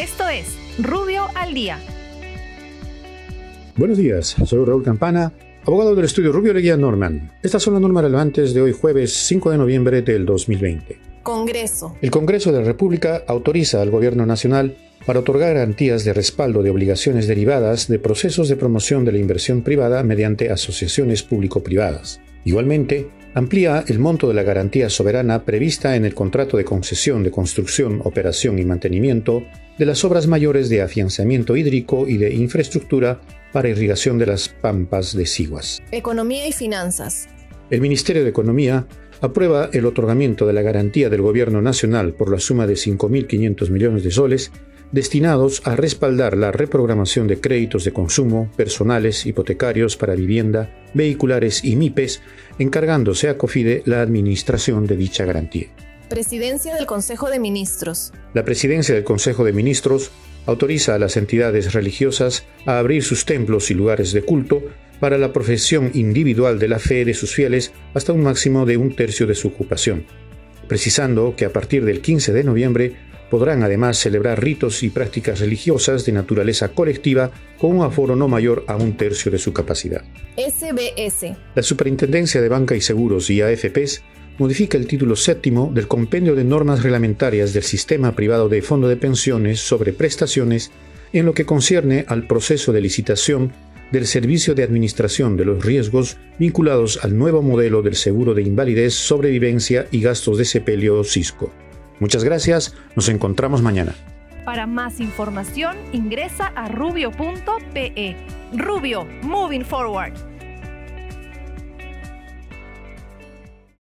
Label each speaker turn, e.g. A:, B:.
A: Esto es Rubio al Día.
B: Buenos días, soy Raúl Campana, abogado del estudio Rubio Leguía Norman. Estas son las normas relevantes de hoy jueves 5 de noviembre del 2020.
A: Congreso.
B: El Congreso de la República autoriza al Gobierno Nacional para otorgar garantías de respaldo de obligaciones derivadas de procesos de promoción de la inversión privada mediante asociaciones público-privadas. Igualmente, amplía el monto de la garantía soberana prevista en el contrato de concesión de construcción, operación y mantenimiento de las obras mayores de afianzamiento hídrico y de infraestructura para irrigación de las pampas de Siguas.
A: Economía y finanzas.
B: El Ministerio de Economía aprueba el otorgamiento de la garantía del Gobierno Nacional por la suma de 5.500 millones de soles destinados a respaldar la reprogramación de créditos de consumo, personales, hipotecarios para vivienda, vehiculares y MIPES, encargándose a COFIDE la administración de dicha garantía.
A: Presidencia del Consejo de Ministros.
B: La Presidencia del Consejo de Ministros autoriza a las entidades religiosas a abrir sus templos y lugares de culto para la profesión individual de la fe de sus fieles hasta un máximo de un tercio de su ocupación, precisando que a partir del 15 de noviembre podrán además celebrar ritos y prácticas religiosas de naturaleza colectiva con un aforo no mayor a un tercio de su capacidad.
A: SBS.
B: La Superintendencia de Banca y Seguros y AFPs modifica el título séptimo del Compendio de Normas Reglamentarias del Sistema Privado de Fondo de Pensiones sobre prestaciones en lo que concierne al proceso de licitación del Servicio de Administración de los Riesgos vinculados al nuevo modelo del seguro de invalidez, sobrevivencia y gastos de sepelio Cisco. Muchas gracias, nos encontramos mañana.
A: Para más información ingresa a rubio.pe. Rubio, moving forward.